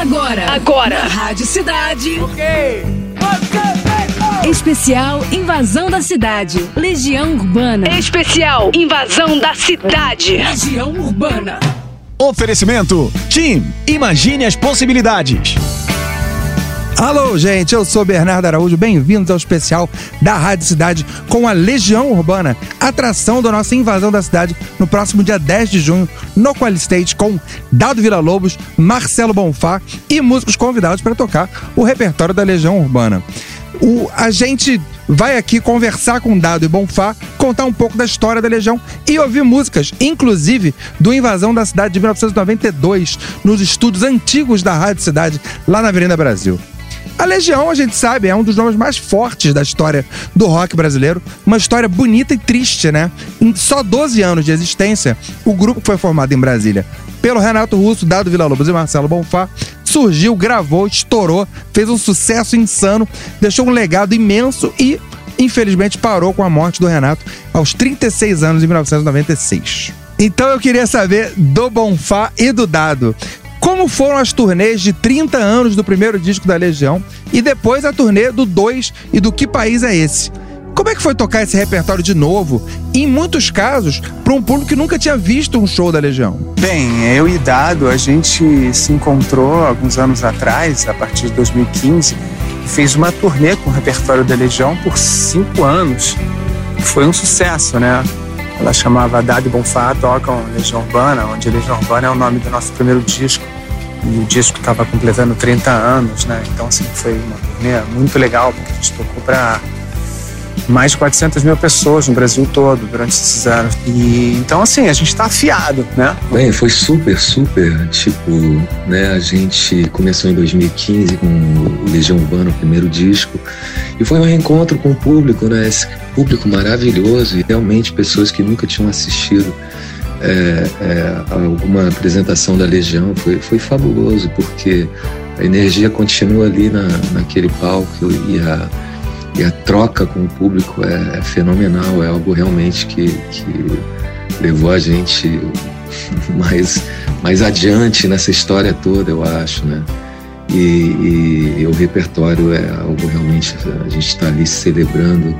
Agora. Agora. Na Rádio Cidade. Ok. Especial Invasão da Cidade. Legião Urbana. Especial Invasão da Cidade. Legião Urbana. Oferecimento: Team. Imagine as possibilidades. Alô, gente, eu sou Bernardo Araújo, bem-vindos ao especial da Rádio Cidade com a Legião Urbana, atração da nossa invasão da cidade no próximo dia 10 de junho no Qualistate com Dado Vila Lobos, Marcelo Bonfá e músicos convidados para tocar o repertório da Legião Urbana. O, a gente vai aqui conversar com Dado e Bonfá, contar um pouco da história da Legião e ouvir músicas, inclusive do Invasão da Cidade de 1992, nos estúdios antigos da Rádio Cidade, lá na Avenida Brasil. A Legião, a gente sabe, é um dos nomes mais fortes da história do rock brasileiro. Uma história bonita e triste, né? Em só 12 anos de existência, o grupo foi formado em Brasília pelo Renato Russo, Dado Vila Lobos e Marcelo Bonfá. Surgiu, gravou, estourou, fez um sucesso insano, deixou um legado imenso e, infelizmente, parou com a morte do Renato aos 36 anos em 1996. Então eu queria saber do Bonfá e do Dado. Como foram as turnês de 30 anos do primeiro disco da Legião e depois a turnê do 2 e do Que País é Esse? Como é que foi tocar esse repertório de novo? Em muitos casos, para um público que nunca tinha visto um show da Legião. Bem, eu e Dado, a gente se encontrou alguns anos atrás, a partir de 2015, e fez uma turnê com o repertório da Legião por cinco anos. Foi um sucesso, né? Ela chamava Dado e Bonfá, tocam Legião Urbana, onde Legião Urbana é o nome do nosso primeiro disco e o disco estava completando 30 anos, né? Então, assim, foi uma turnê muito legal, porque a gente tocou para mais de 400 mil pessoas no Brasil todo durante esses anos. E então, assim, a gente está afiado, né? Bem, foi super, super. Tipo, né? A gente começou em 2015 com o Legião Urbana, o primeiro disco, e foi um reencontro com o público, né? Esse público maravilhoso e realmente pessoas que nunca tinham assistido é, é, alguma apresentação da Legião foi, foi fabuloso, porque a energia continua ali na, naquele palco e a, e a troca com o público é, é fenomenal, é algo realmente que, que levou a gente mais, mais adiante nessa história toda, eu acho, né? E, e, e o repertório é algo realmente, a gente está ali celebrando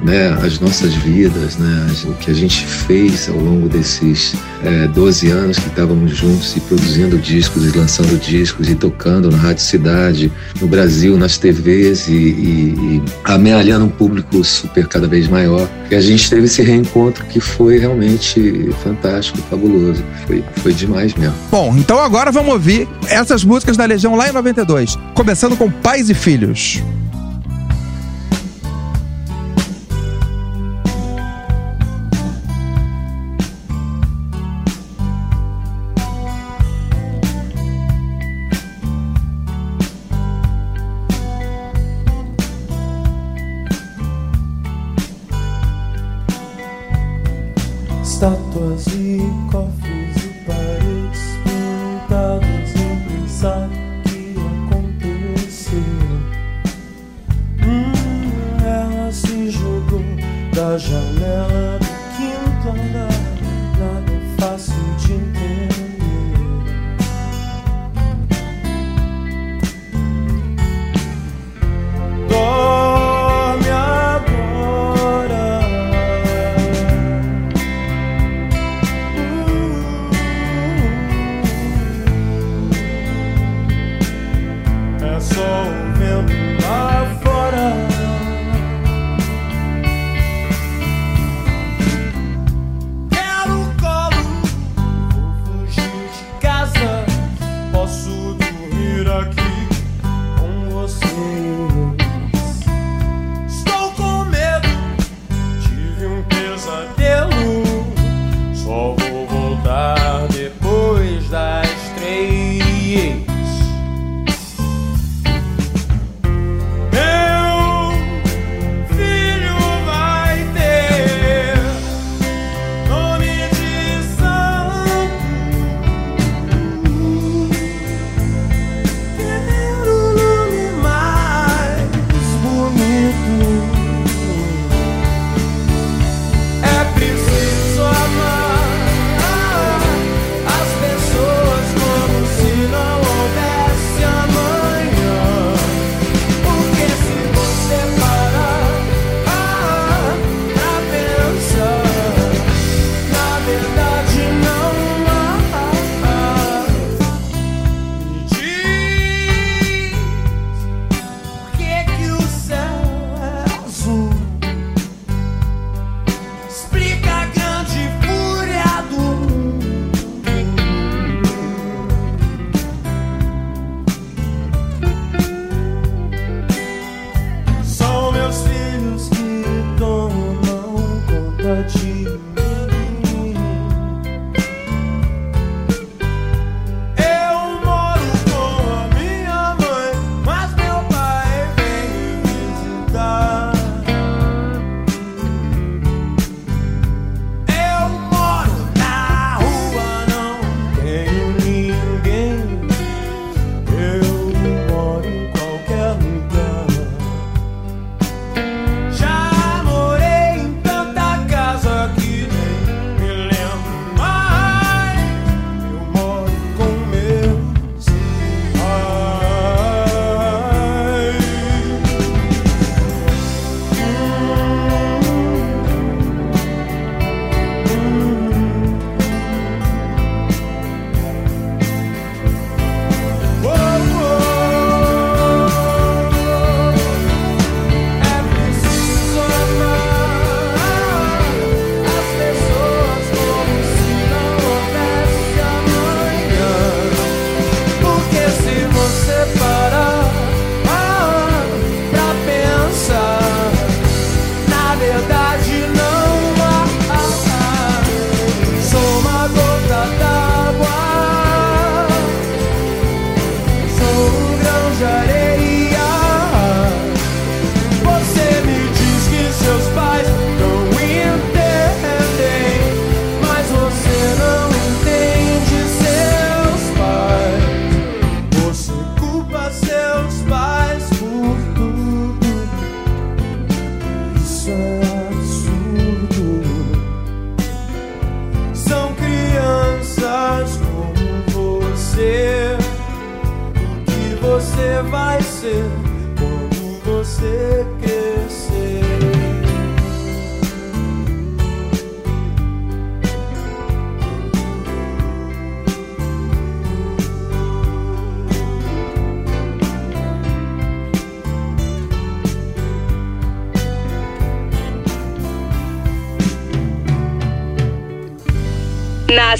né, as nossas vidas, né, o que a gente fez ao longo desses é, 12 anos que estávamos juntos e produzindo discos e lançando discos e tocando na Rádio Cidade, no Brasil, nas TVs e, e, e amealhando um público super cada vez maior. E a gente teve esse reencontro que foi realmente fantástico, fabuloso. Foi, foi demais mesmo. Bom, então agora vamos ouvir essas músicas da Legião lá em 92, começando com Pais e Filhos. Estátuas e cofres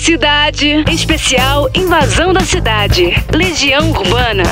cidade, especial Invasão da Cidade. Legião Urbana.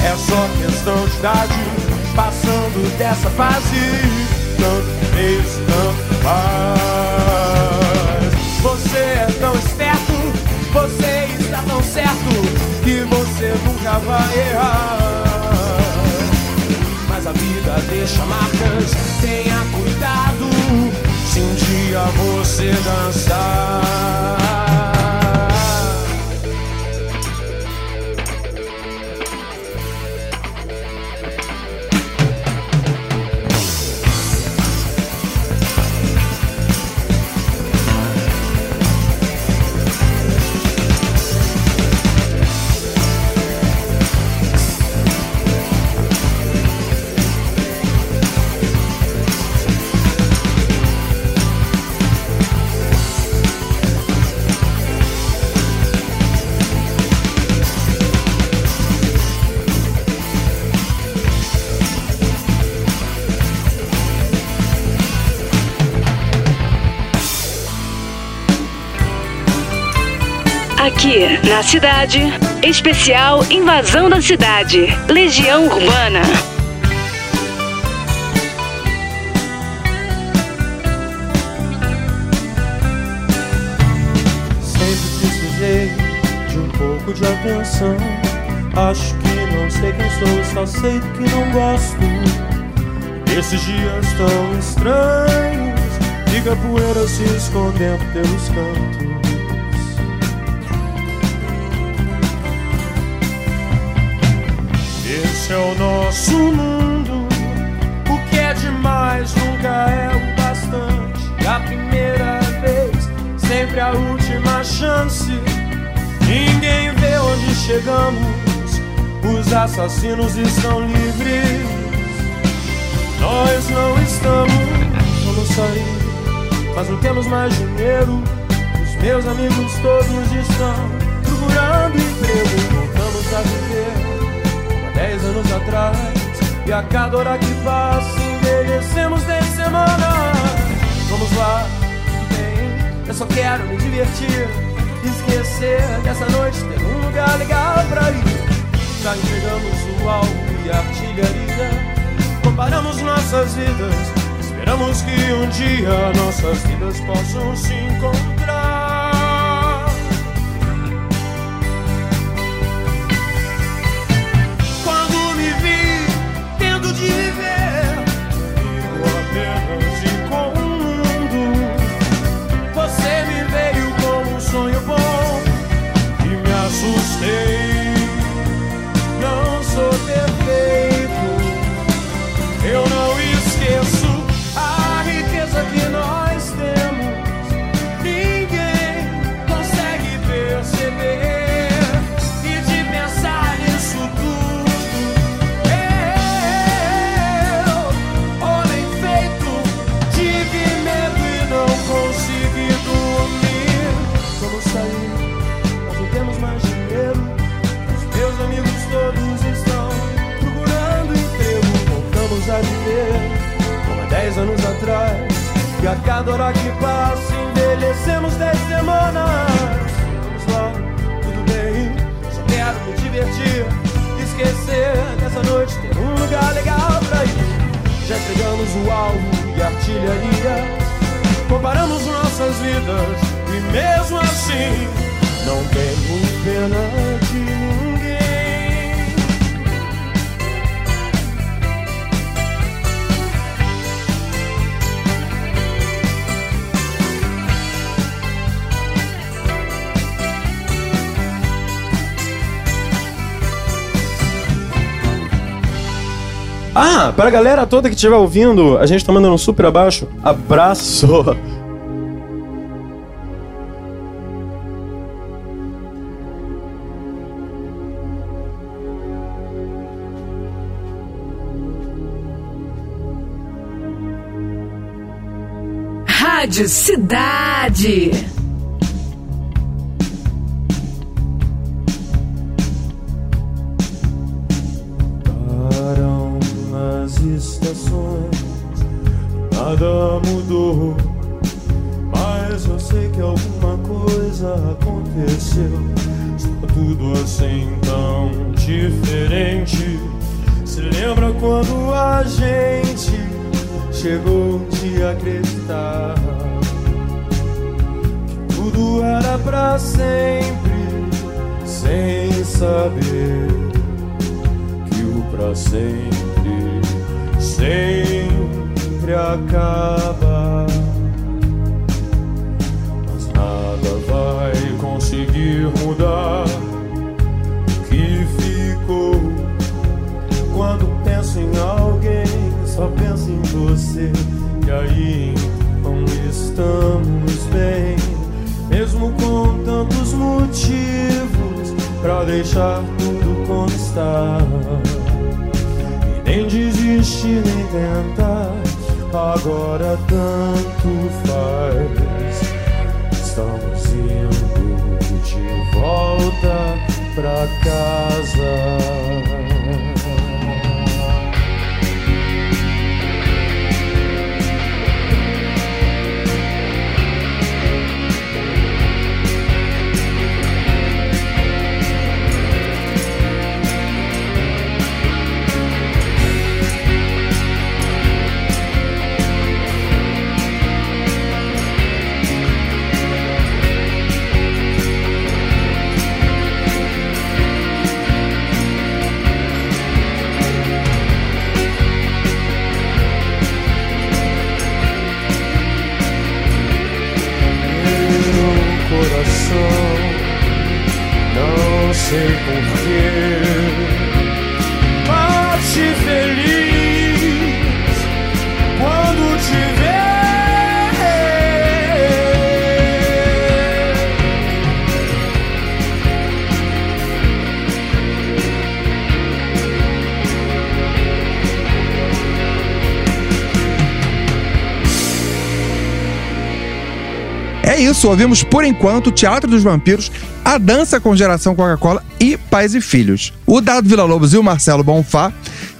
É só questão de idade, passando dessa fase. Tanto fez, tanto faz. Você é tão esperto, você está tão certo que você nunca vai errar. Mas a vida deixa marcas, tenha cuidado se um dia você dançar. Aqui, na cidade, especial Invasão da Cidade. Legião Urbana. Sempre precisei de um pouco de atenção. Acho que não sei quem sou, só sei que não gosto. Esses dias tão estranhos, fica poeira se escondendo pelos cantos. Esse é o nosso mundo. O que é demais nunca é o bastante. A primeira vez, sempre a última chance. Ninguém vê onde chegamos. Os assassinos estão livres. Nós não estamos. Vamos sair, mas não temos mais dinheiro. Os meus amigos todos estão procurando emprego. Voltamos a viver dez anos atrás. E a cada hora que passa, envelhecemos dez semanas. Vamos lá, bem, eu só quero me divertir. Esquecer dessa noite, ter um lugar legal pra ir. Já entregamos o alvo e a artilharia. Comparamos nossas vidas. Esperamos que um dia nossas vidas possam se encontrar. Hora que passa, envelhecemos 10 semanas. Vamos lá, tudo bem. Só quero me divertir, esquecer dessa noite, ter um lugar legal pra ir. Já entregamos o alvo e a artilharia. Comparamos nossas vidas e mesmo assim não tenho pena de ninguém. Ah, pra galera toda que estiver ouvindo, a gente tá mandando um super abaixo. Abraço! Rádio Cidade. Estações, nada mudou. Mas eu sei que alguma coisa aconteceu. Está tudo assim tão diferente. Se lembra quando a gente chegou de acreditar que tudo era pra sempre, sem saber que o pra sempre sempre acaba. Mas nada vai conseguir mudar o que ficou. Quando penso em alguém, só penso em você. E aí então estamos bem, mesmo com tantos motivos pra deixar tudo como está. Nem desistir, nem tentar. Agora tanto faz. Estamos indo de volta pra casa. Sei porquê, bate feliz quando te ver. É isso, ouvimos por enquanto Teatro dos Vampiros, a dança com geração Coca-Cola e Pais e Filhos. O Dado Villa-Lobos e o Marcelo Bonfá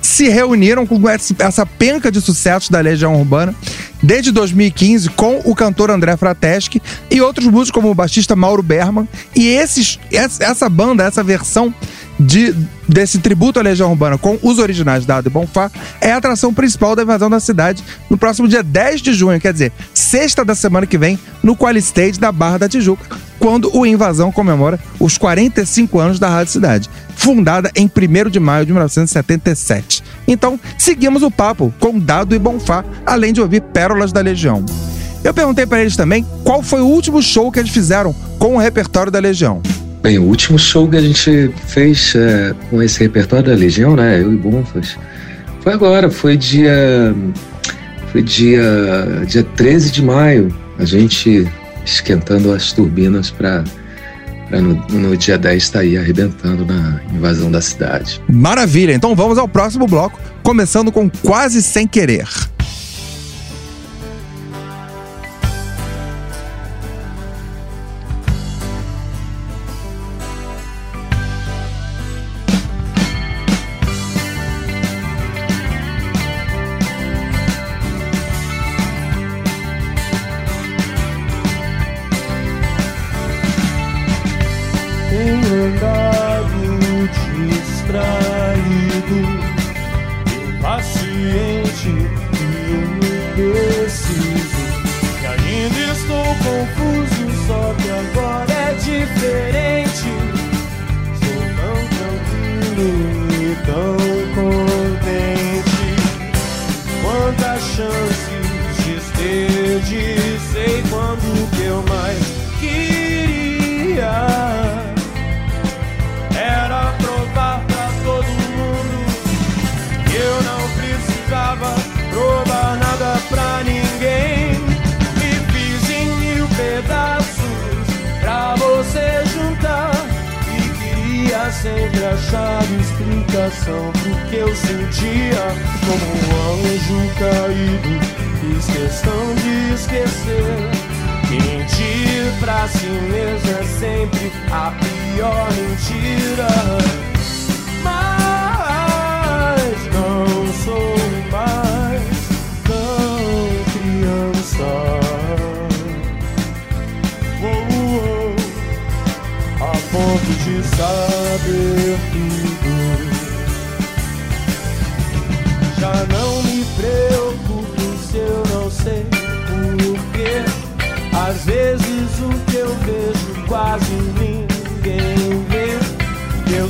se reuniram com essa penca de sucessos da Legião Urbana desde 2015 com o cantor André Frateschi e outros músicos como o baixista Mauro Berman. E esses, essa essa banda, essa versão de, desse tributo à Legião Urbana com os originais Dado e Bonfá é a atração principal da invasão da cidade no próximo dia 10 de junho, quer dizer, sexta da semana que vem, no Quali Stage da Barra da Tijuca, quando o Invasão comemora os 45 anos da Rádio Cidade, fundada em 1 de maio de 1977. Então, seguimos o papo com Dado e Bonfá, além de ouvir pérolas da Legião. Eu perguntei para eles também qual foi o último show que eles fizeram com o repertório da Legião. Bem, o último show que a gente fez é, com esse repertório da Legião, né? Eu e Bonfas, foi agora, foi dia. Foi dia, dia 13 de maio. A gente esquentando as turbinas para no, no, dia 10 estar tá aí arrebentando na invasão da cidade. Maravilha! Então vamos ao próximo bloco, começando com Quase Sem Querer.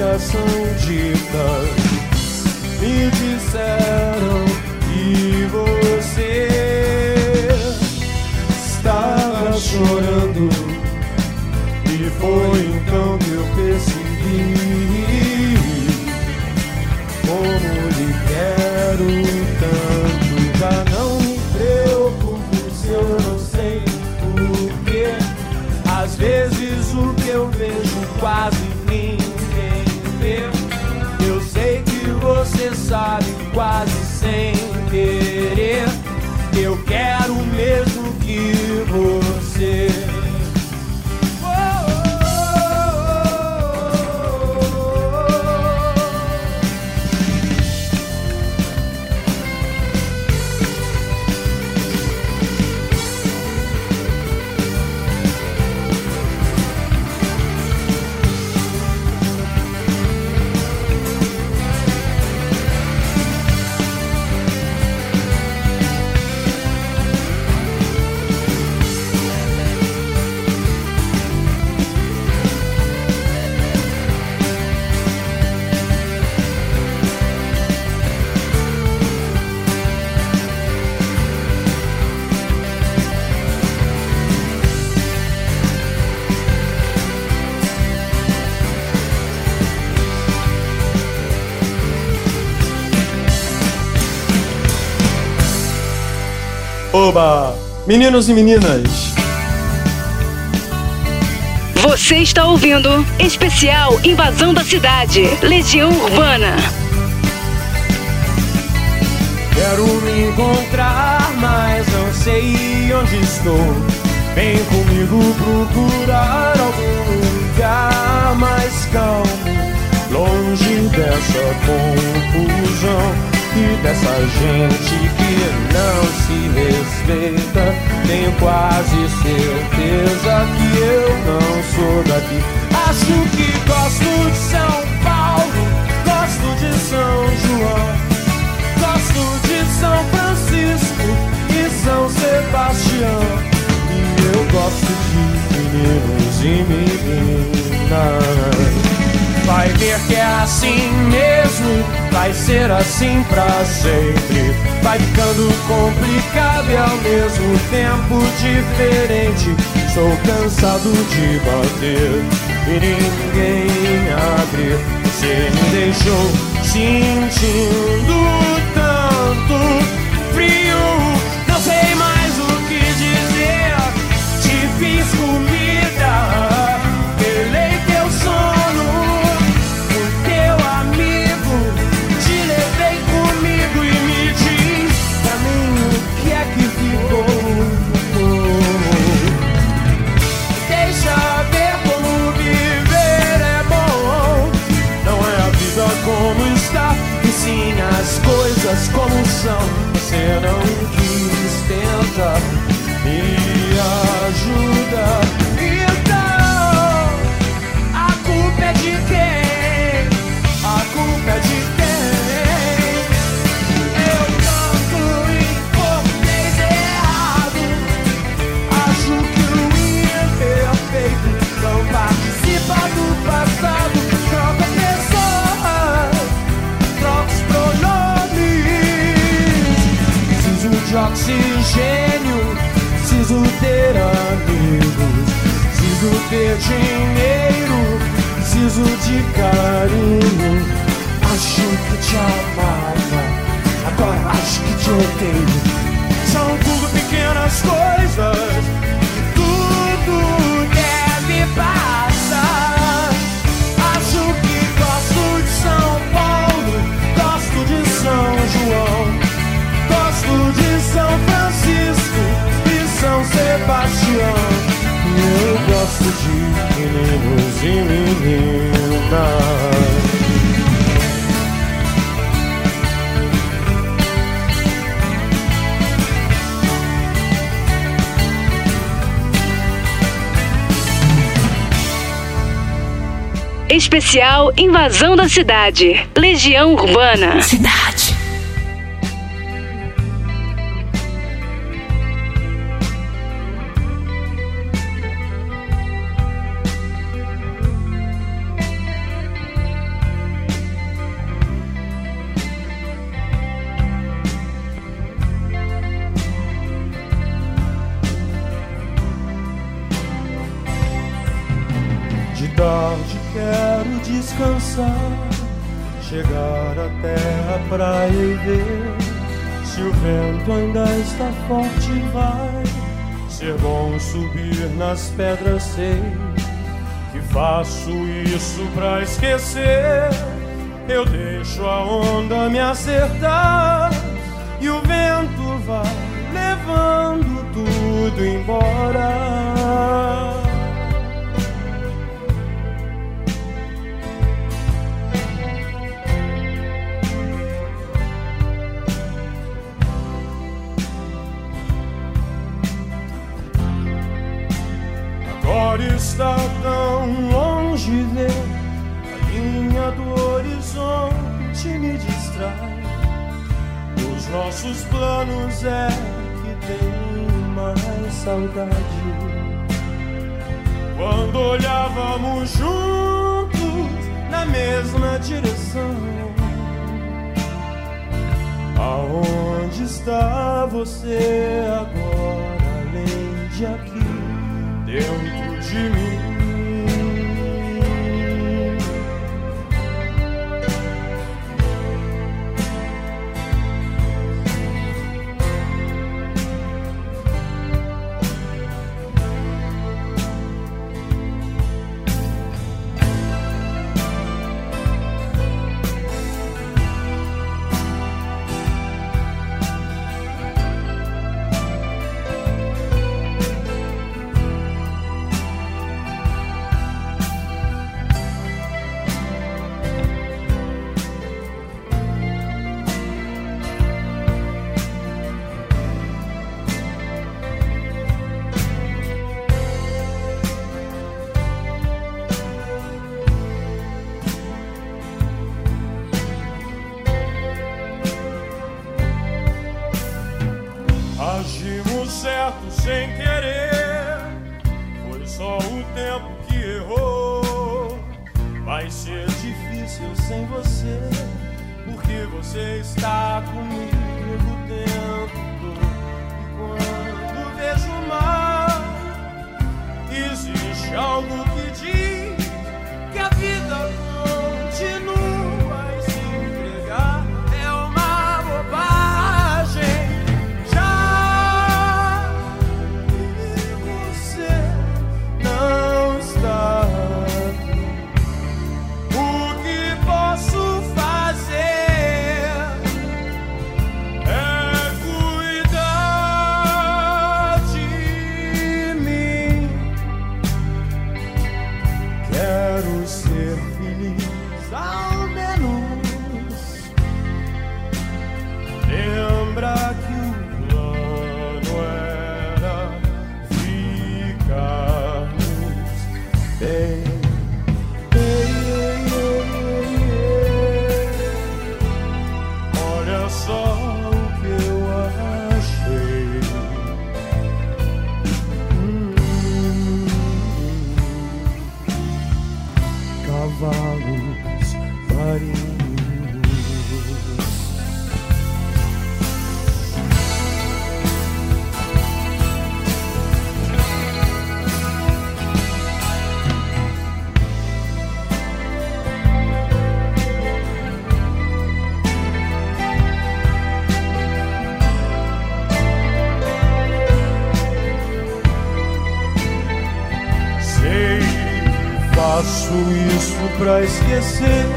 nunca são ditas? Me disseram que você estava chorando. E foi então Oba! Meninos e meninas! Você está ouvindo Especial Invasão da Cidade, Legião Urbana. Quero me encontrar, mas não sei onde estou. Vem comigo procurar algum lugar mais calmo, longe dessa confusão e dessa gente que não se respeita. Tenho quase certeza que eu não sou daqui. Acho que gosto de São Paulo, gosto de São João, gosto de São Francisco e São Sebastião. E eu gosto de meninos e meninas. Vai ver que é assim mesmo, vai ser assim pra sempre. Vai ficando complicado e ao mesmo tempo diferente. Sou cansado de bater e ninguém abre. Você me deixou sentindo Especial Invasão da Cidade. Legião Urbana. Cidade. Subir nas pedras, sei que faço isso pra esquecer. Eu deixo a onda me acertar e o vento vai levando tudo embora. Agora está tão longe ver a linha do horizonte me distrai. Os nossos planos é que tem mais saudade. Quando olhávamos juntos na mesma direção. Aonde está você agora, além de aqui? dentro 是你。pra esquecer.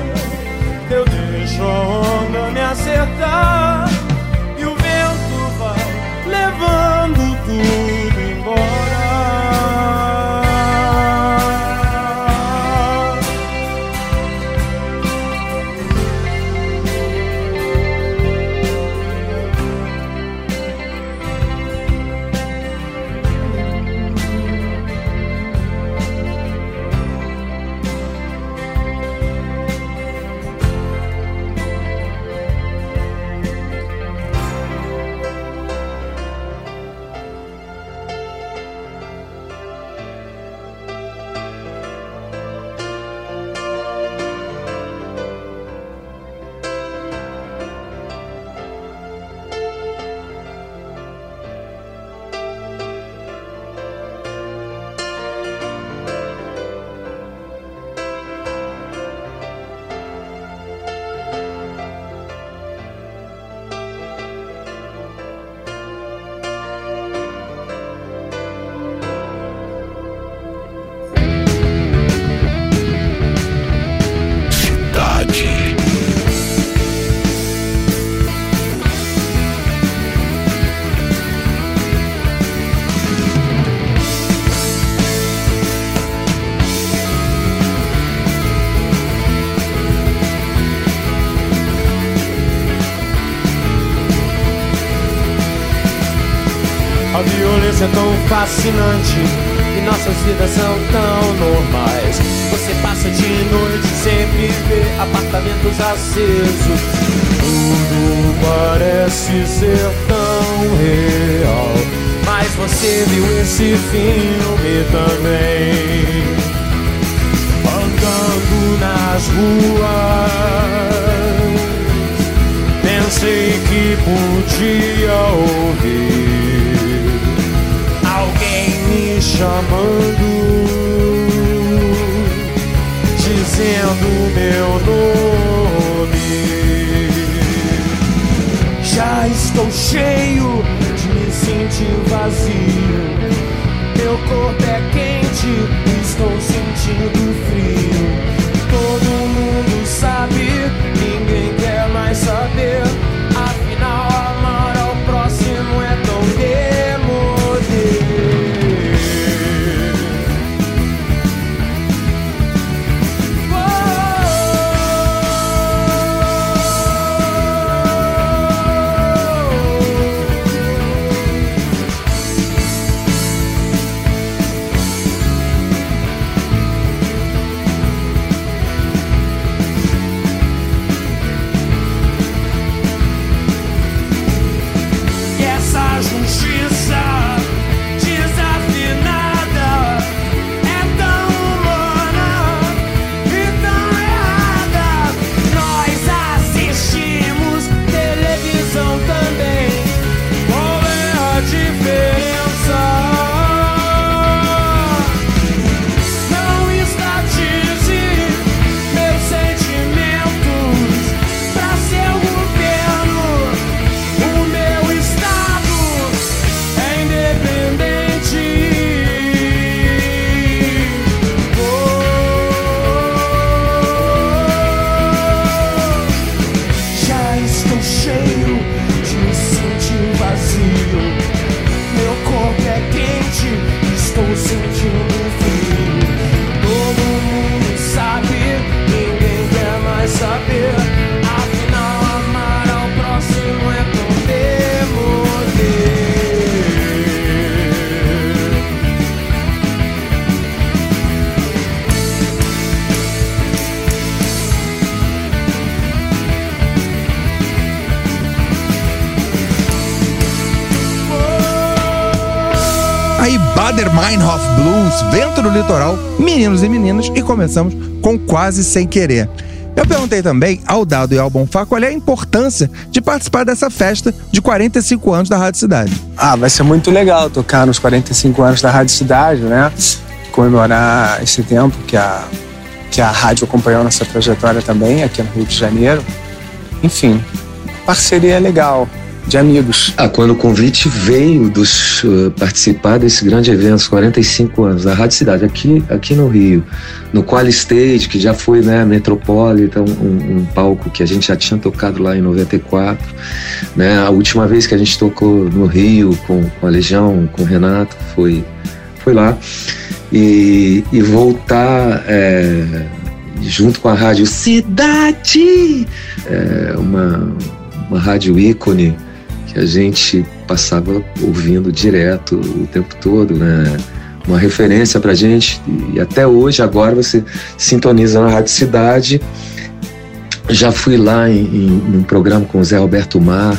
fascinante e nossas vidas são tão normais. Você passa de noite sempre vê apartamentos acesos. Tudo parece ser tão real, mas você viu esse filme também. Andando nas ruas, pensei que podia ouvir chamando, dizendo meu nome. Já estou cheio de me sentir vazio. Meu corpo é quente, estou sentindo frio. Bader Meinhof Blues, Vento no Litoral, Meninos e Meninas e começamos com Quase Sem Querer. Eu perguntei também ao Dado e ao Bonfá qual é a importância de participar dessa festa de 45 anos da Rádio Cidade. Ah, vai ser muito legal tocar nos 45 anos da Rádio Cidade, né? Comemorar esse tempo que a, que a rádio acompanhou nossa trajetória também aqui no Rio de Janeiro. Enfim, parceria é legal de amigos. Ah, quando o convite veio dos uh, participar desse grande evento, 45 anos, da Rádio Cidade, aqui, aqui no Rio, no Qual Stage, que já foi né, Metropolitan, um, um, palco que a gente já tinha tocado lá em 94. Né? A última vez que a gente tocou no Rio com, com a Legião, com o Renato, foi, foi lá. E, e voltar é, junto com a Rádio Cidade, é, uma, uma rádio ícone que a gente passava ouvindo direto o tempo todo, né? Uma referência pra gente e até hoje, agora você sintoniza na Rádio Cidade. Já fui lá em, em, um programa com o Zé Roberto Mar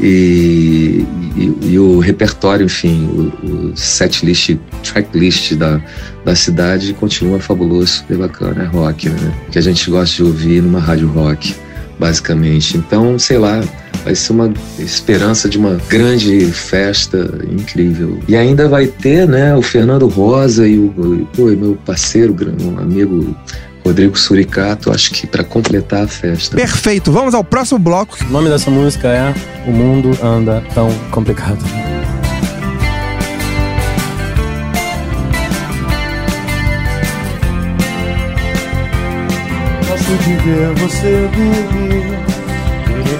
e, e, e o repertório, enfim, o, o set list, track list da, da cidade continua fabuloso, super bacana, é rock, né? Que a gente gosta de ouvir numa rádio rock, basicamente. Então, sei lá, Vai ser uma esperança de uma grande festa incrível. E ainda vai ter, né, o Fernando Rosa e o pô, meu parceiro, um amigo Rodrigo Suricato, acho que para completar a festa. Perfeito, vamos ao próximo bloco. O nome dessa música é O Mundo Anda Tão Complicado. Gosto de ver você dormir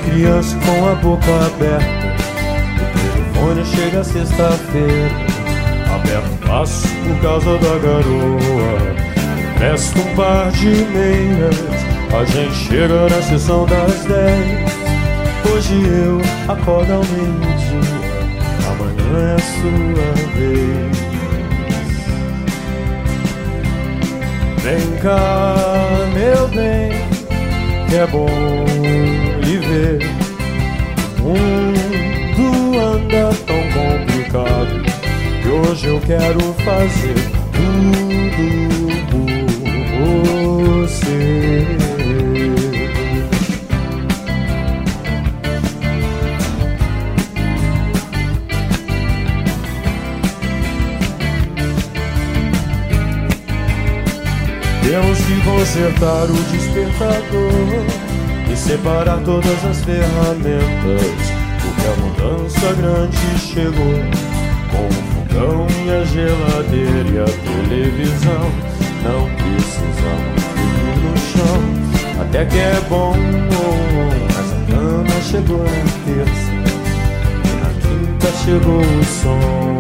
criança com a boca aberta. O telefone chega sexta-feira, aberto passo por causa da garoa. Presta um par de meias, a gente chega na sessão das dez. Hoje eu acordo ao meio-dia, amanhã é a sua vez. Vem cá, meu bem, que é bom viver. O mundo anda tão complicado que hoje eu quero fazer tudo por você. Temos que consertar o despertador e separar todas as ferramentas. Porque a mudança grande chegou com o fogão e a geladeira e a televisão. Não precisamos tudo no chão, até que é bom. Mas a cama chegou na terça e na quinta chegou o som.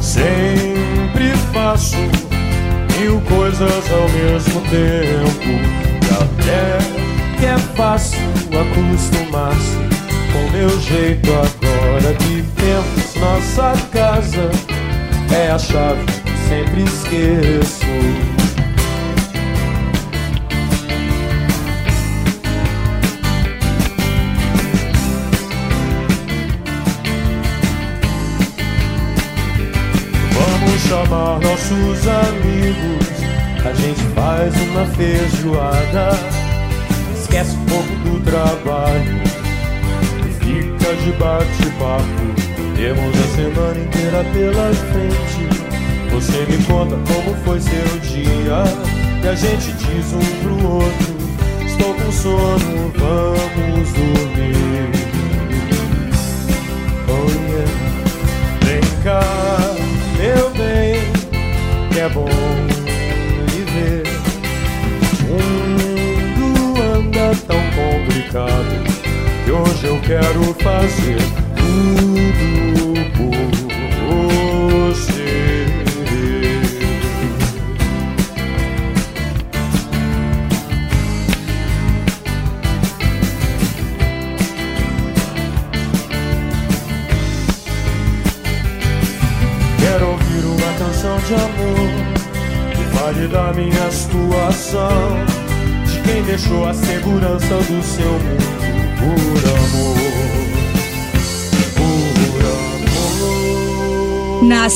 Sempre faço mil coisas ao mesmo tempo. E até que é fácil acostumar-se com meu jeito agora que temos nossa casa. É a chave sempre esqueço. Chamar nossos amigos, a gente faz uma feijoada. Esquece um pouco do trabalho e fica de bate-papo. Temos a semana inteira pela frente. Você me conta como foi seu dia e a gente diz um pro outro: Estou com sono, vamos dormir. É bom viver. O mundo anda tão complicado que hoje eu quero fazer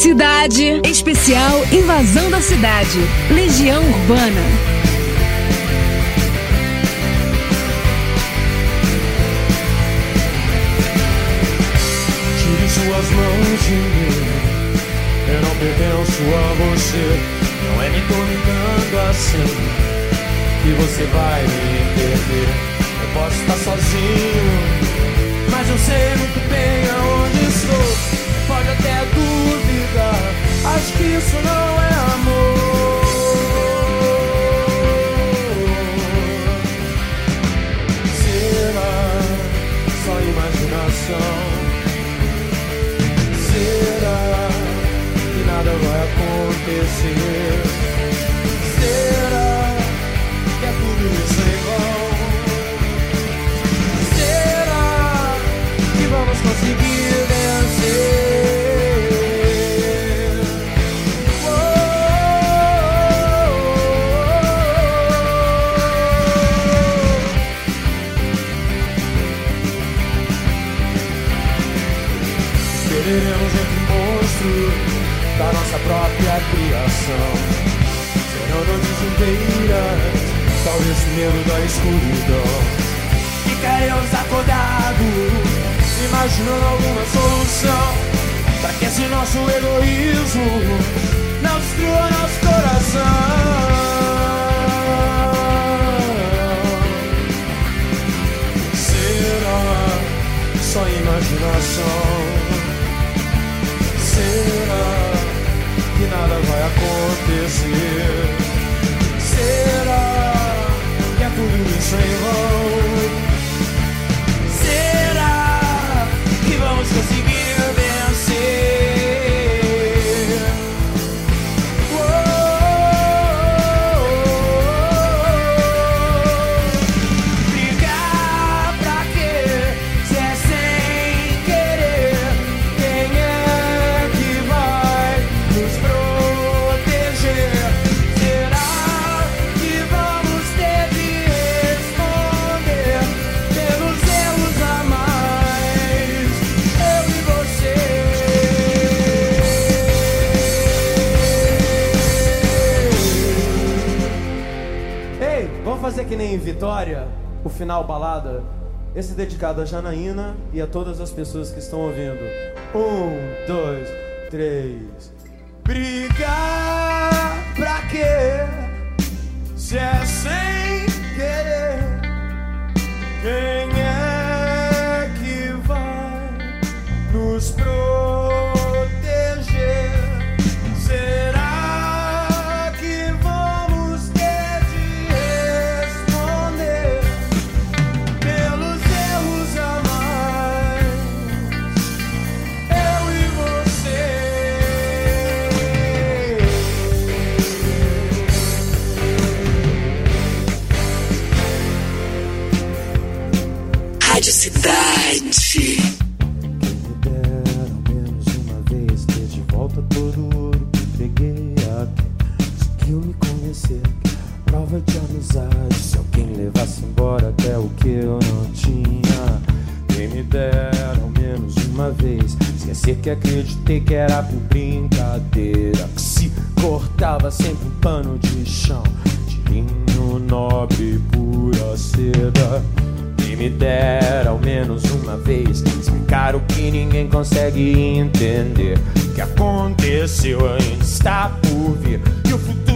cidade, especial Invasão da Cidade. Legião Urbana. Tire suas mãos de mim. Eu não pertenço a você. Não é me dominando assim que você vai me entender. Eu posso estar sozinho, mas eu sei muito bem aonde estou. Acho que isso não é amor. Será só imaginação? Será que nada vai acontecer? Será que é tudo isso vão? Será que vamos conseguir em Vitória, o final balada. Esse é dedicado a Janaína e a todas as pessoas que estão ouvindo. Um, dois, três. Brigar pra quê? Se é sem prova de amizade. Se alguém levasse embora até o que eu não tinha. Quem me dera ao menos uma vez Esquecer que acreditei que era por brincadeira. Que se cortava sempre um pano de chão. De linho nobre, pura seda. E me dera ao menos uma vez explicar o que ninguém consegue entender. O que aconteceu ainda está por vir. E o futuro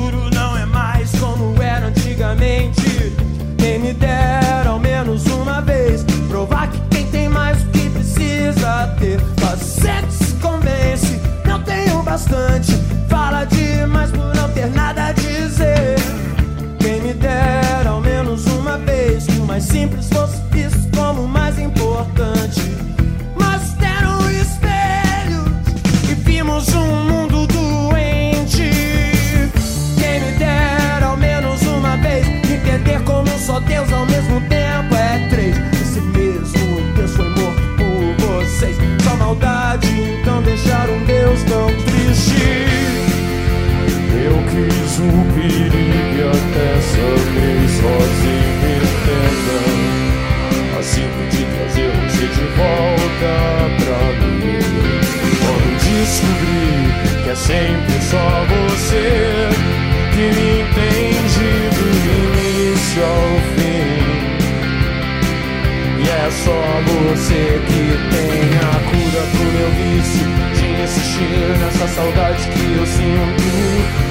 antigamente. Quem me dera ao menos uma vez provar que quem tem mais o que precisa ter. Você se convence, não tenho bastante. Fala demais por não ter nada o perigo e até sangrei sozinho entenda. Assim pude trazer você de volta pra mim. Quando descobri que é sempre só você que me entende do início ao fim. E é só você que tem a cura pro meu vício de insistir nessa saudade que eu sinto.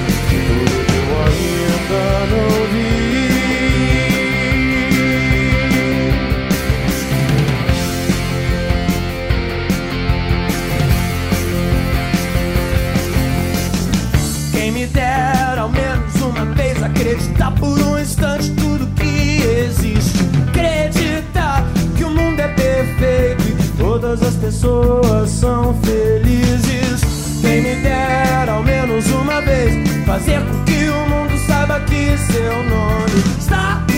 Quem me dera ao menos uma vez acreditar por um instante tudo que existe. Acreditar que o mundo é perfeito e todas as pessoas são felizes. Quem me dera ao menos uma vez fazer com que seu nome. Está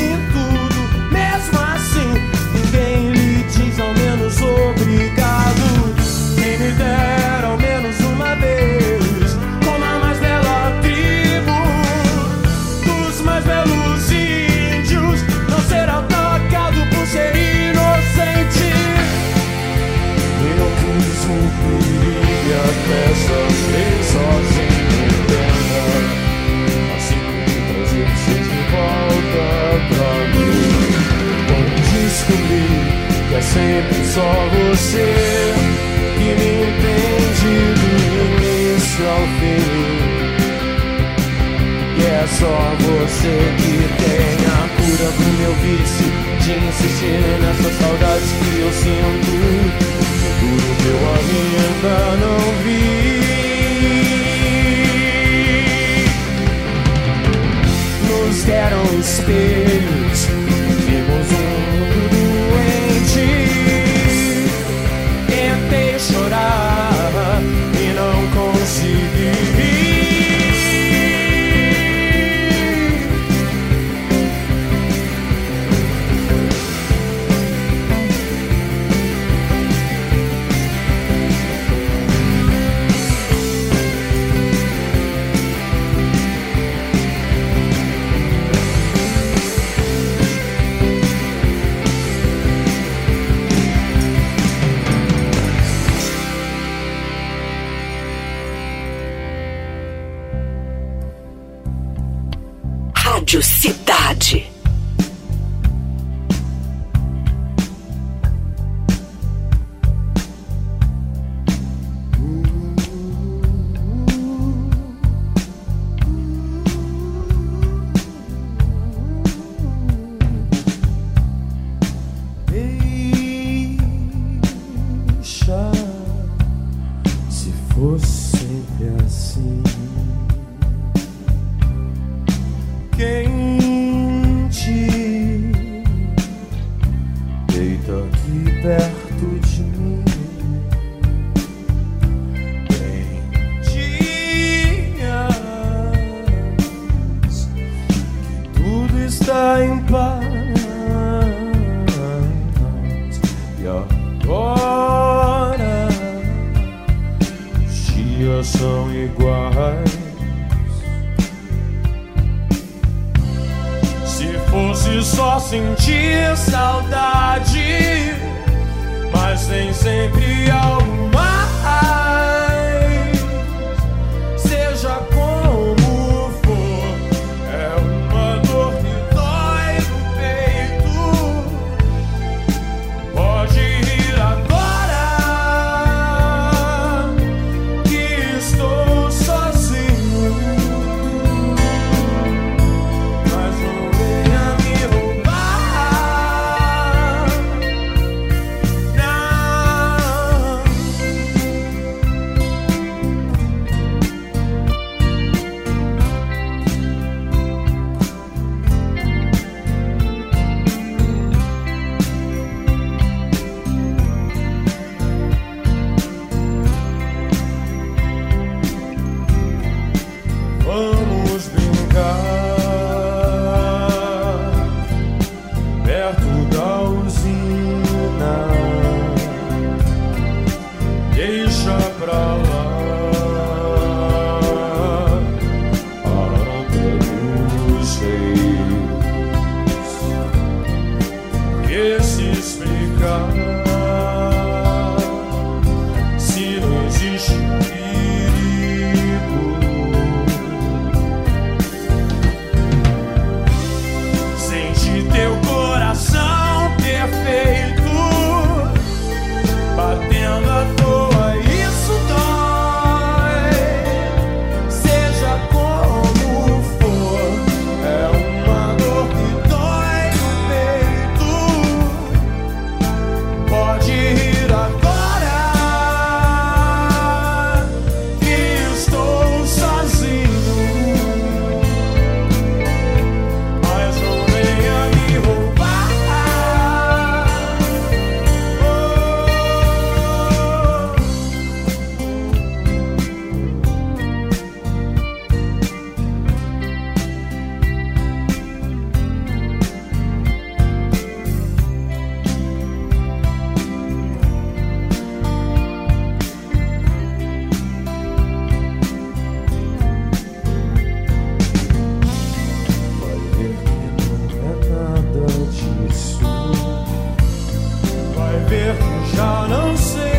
já não sei.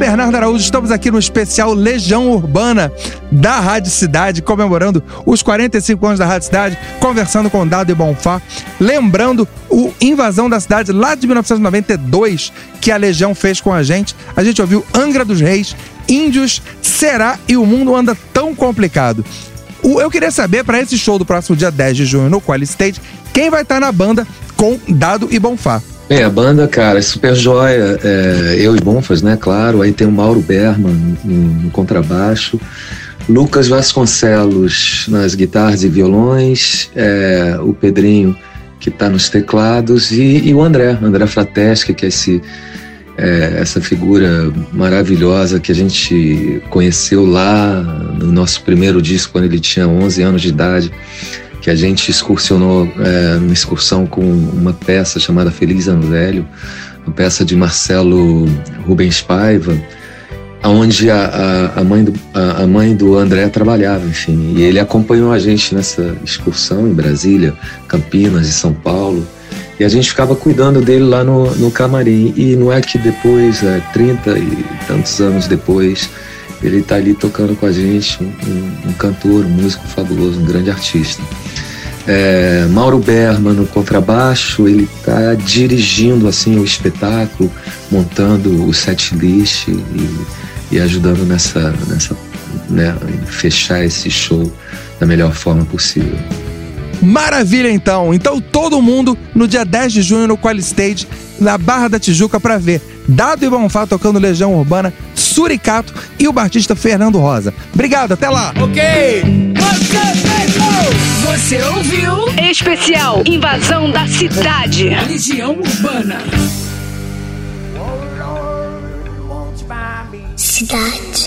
Bernardo Araújo, estamos aqui no especial Legião Urbana da Rádio Cidade, comemorando os 45 anos da Rádio Cidade, conversando com Dado e Bonfá, lembrando o Invasão da Cidade lá de 1992 que a Legião fez com a gente. A gente ouviu Angra dos Reis, Índios, Será e o Mundo Anda Tão Complicado. Eu queria saber, para esse show do próximo dia 10 de junho no Quali Stage, quem vai estar na banda com Dado e Bonfá. É, a banda, cara, é super joia. É, eu e Bonfas, né? Claro. Aí tem o Mauro Berman no, no contrabaixo. Lucas Vasconcelos nas guitarras e violões. é, o Pedrinho, que tá nos teclados. E, e o André, André Frateschi, que é esse, é, essa figura maravilhosa que a gente conheceu lá no nosso primeiro disco, quando ele tinha 11 anos de idade que a gente excursionou é, numa excursão com uma peça chamada Feliz Ano Velho, uma peça de Marcelo Rubens Paiva, onde a, a, a mãe do, a, a mãe do André trabalhava, enfim, e ele acompanhou a gente nessa excursão em Brasília, Campinas e São Paulo, e a gente ficava cuidando dele lá no, no camarim, e não é que depois, é, 30 e tantos anos depois, ele está ali tocando com a gente, um, um- cantor, um músico fabuloso, um grande artista. É, Mauro Berman no contrabaixo, ele está dirigindo assim o espetáculo, montando o set list e, e ajudando nessa, nessa né, fechar esse show da melhor forma possível. Maravilha, então. Então, todo mundo no dia 10 de junho no Quali Stage, na Barra da Tijuca, para ver Dado e Bonfá tocando Legião Urbana, Suricato e o batista Fernando Rosa. Obrigado, até lá! Ok, Você ouviu? Especial Invasão da Cidade. Legião Urbana. Cidade.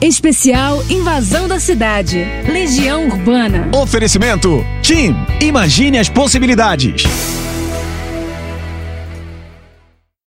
Especial Invasão da Cidade. Legião Urbana. Oferecimento Team. Imagine as possibilidades.